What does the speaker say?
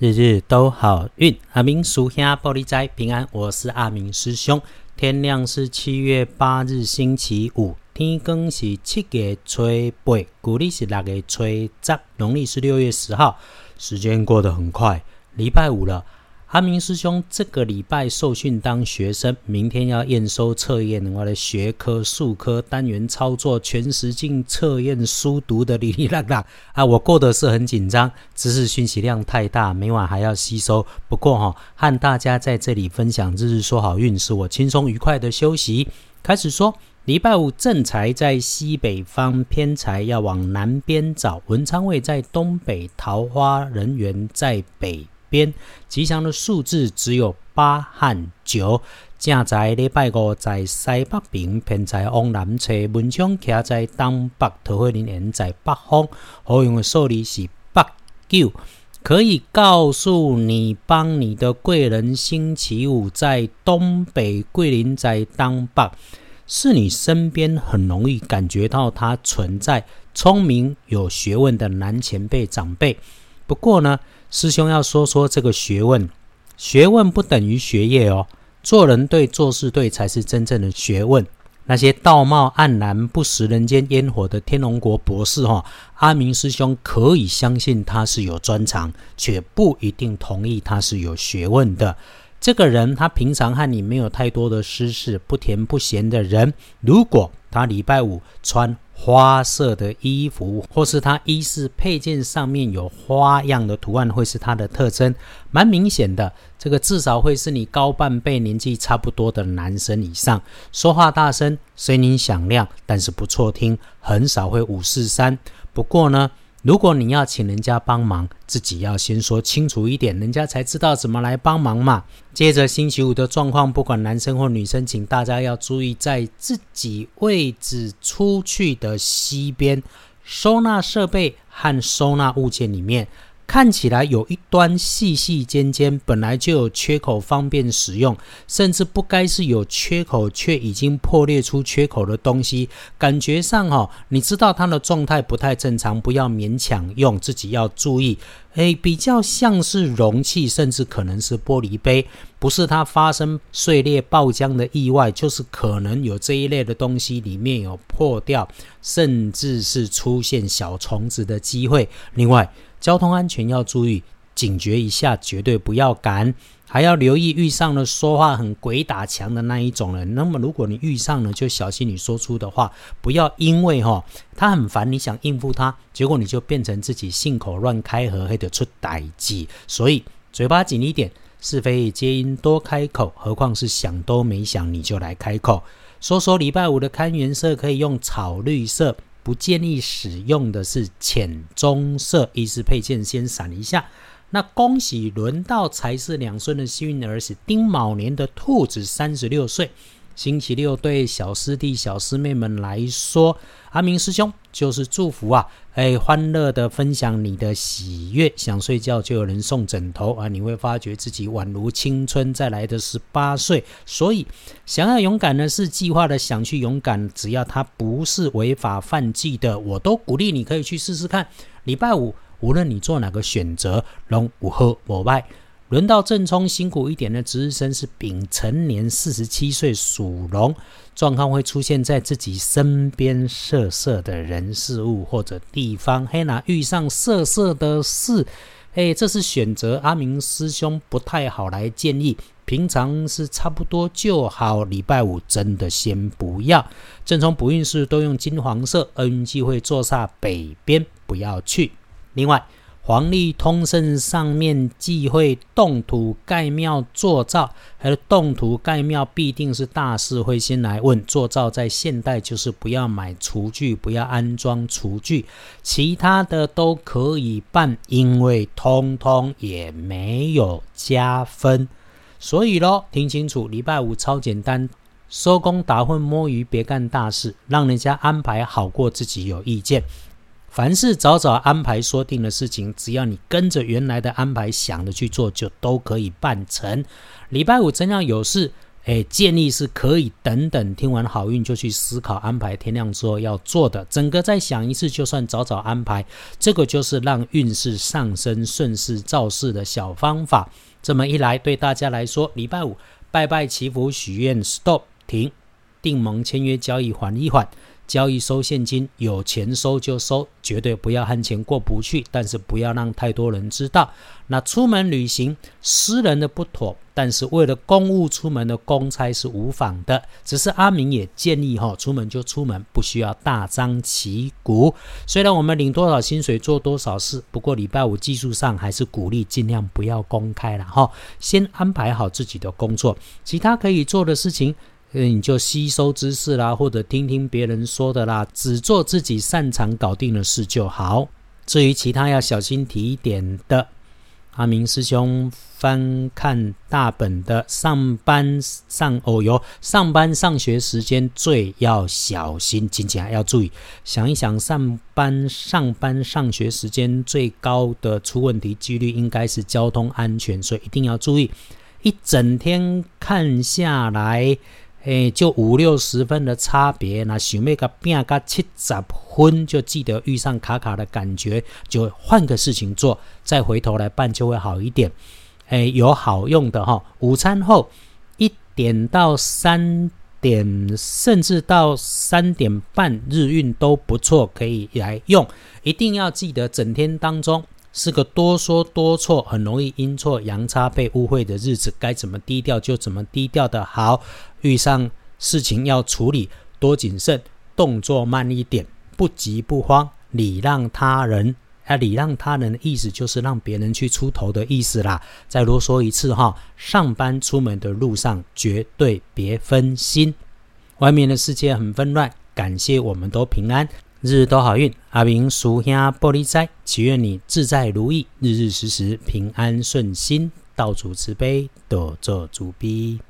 日日都好运，阿明属下玻璃斋平安。我是阿明师兄。天亮是七月八日星期五，天更是七月初八，古历是六月初十，农历是六月十号。时间过得很快，礼拜五了。阿明师兄这个礼拜受训当学生，明天要验收测验我的学科、数科单元操作、全实境测验、书读的哩哩啦啦啊！我过得是很紧张，知识讯息量太大，每晚还要吸收。不过哈，和大家在这里分享日日说好运，是我轻松愉快的休息。开始说，礼拜五正财在西北方，偏财要往南边找。文昌位在东北，桃花人缘在北。边吉祥的数字只有八和九。正在礼拜五在西北边，偏在往南侧，文昌徛在东北，桃花人缘在北方。好用的数字是八九，可以告诉你，帮你的贵人星期五在东北，桂林在东北，是你身边很容易感觉到他存在，聪明有学问的男前辈长辈。不过呢。师兄要说说这个学问，学问不等于学业哦。做人对，做事对，才是真正的学问。那些道貌岸然、不食人间烟火的天龙国博士，哈，阿明师兄可以相信他是有专长，却不一定同意他是有学问的。这个人，他平常和你没有太多的私事，不甜不咸的人。如果他礼拜五穿。花色的衣服，或是他衣饰配件上面有花样的图案，会是他的特征，蛮明显的。这个至少会是你高半辈、年纪差不多的男生以上。说话大声，声音响亮，但是不错听，很少会五四三。不过呢。如果你要请人家帮忙，自己要先说清楚一点，人家才知道怎么来帮忙嘛。接着星期五的状况，不管男生或女生，请大家要注意，在自己位置出去的西边，收纳设备和收纳物件里面。看起来有一端细细尖尖，本来就有缺口，方便使用，甚至不该是有缺口，却已经破裂出缺口的东西。感觉上哈，你知道它的状态不太正常，不要勉强用，自己要注意。诶，比较像是容器，甚至可能是玻璃杯，不是它发生碎裂爆浆的意外，就是可能有这一类的东西里面有破掉，甚至是出现小虫子的机会。另外，交通安全要注意，警觉一下，绝对不要赶，还要留意遇上了说话很鬼打墙的那一种人。那么，如果你遇上了，就小心你说出的话，不要因为哈他很烦，你想应付他，结果你就变成自己信口乱开，和黑的出歹计。所以嘴巴紧一点，是非皆因多开口，何况是想都没想你就来开口。说说礼拜五的看颜色，可以用草绿色。不建议使用的是浅棕色，衣饰配件先闪一下。那恭喜轮到财是两顺的幸运儿是丁卯年的兔子，三十六岁。星期六对小师弟、小师妹们来说，阿明师兄就是祝福啊！哎，欢乐的分享你的喜悦，想睡觉就有人送枕头啊！你会发觉自己宛如青春再来的十八岁。所以，想要勇敢呢是计划的想去勇敢，只要他不是违法犯纪的，我都鼓励你可以去试试看。礼拜五，无论你做哪个选择，龙午喝我拜。轮到正冲辛苦一点的值日生是丙辰年四十七岁属龙，状况会出现在自己身边色色的人事物或者地方。黑拿遇上色色的事，哎，这是选择阿明师兄不太好来建议。平常是差不多就好，礼拜五真的先不要。正冲不运势都用金黄色，厄运忌会坐煞北边，不要去。另外。黄历通胜上面忌讳动土盖庙做灶，还有动土盖庙必定是大事，会先来问做灶。在现代就是不要买厨具，不要安装厨具，其他的都可以办，因为通通也没有加分。所以咯，听清楚，礼拜五超简单，收工打混摸鱼，别干大事，让人家安排好过自己有意见。凡是早早安排说定的事情，只要你跟着原来的安排想的去做，就都可以办成。礼拜五真要有事，诶，建议是可以等等听完好运就去思考安排天亮之后要做的，整个再想一次，就算早早安排，这个就是让运势上升、顺势造势的小方法。这么一来，对大家来说，礼拜五拜拜祈福许愿，stop 停，订盟签约交易缓一缓。交易收现金，有钱收就收，绝对不要和钱过不去。但是不要让太多人知道。那出门旅行，私人的不妥，但是为了公务出门的公差是无妨的。只是阿明也建议哈，出门就出门，不需要大张旗鼓。虽然我们领多少薪水做多少事，不过礼拜五技术上还是鼓励尽量不要公开了哈。先安排好自己的工作，其他可以做的事情。你就吸收知识啦，或者听听别人说的啦，只做自己擅长搞定的事就好。至于其他要小心提点的，阿明师兄翻看大本的上班上哦哟，上班上学时间最要小心，请请要注意。想一想，上班上班上学时间最高的出问题几率应该是交通安全，所以一定要注意。一整天看下来。诶，就五六十分的差别，那想要个变个七十分，就记得遇上卡卡的感觉，就换个事情做，再回头来办就会好一点。诶，有好用的哈，午餐后一点到三点，甚至到三点半，日运都不错，可以来用。一定要记得，整天当中是个多说多错，很容易阴错阳差被误会的日子，该怎么低调就怎么低调的好。遇上事情要处理，多谨慎，动作慢一点，不急不慌，礼让他人。啊，礼让他人的意思就是让别人去出头的意思啦。再啰嗦一次哈，上班出门的路上绝对别分心，外面的世界很纷乱。感谢我们都平安，日日都好运。阿明属兄玻璃斋，祈愿你自在如意，日日时时平安顺心，道主慈悲，多做主逼。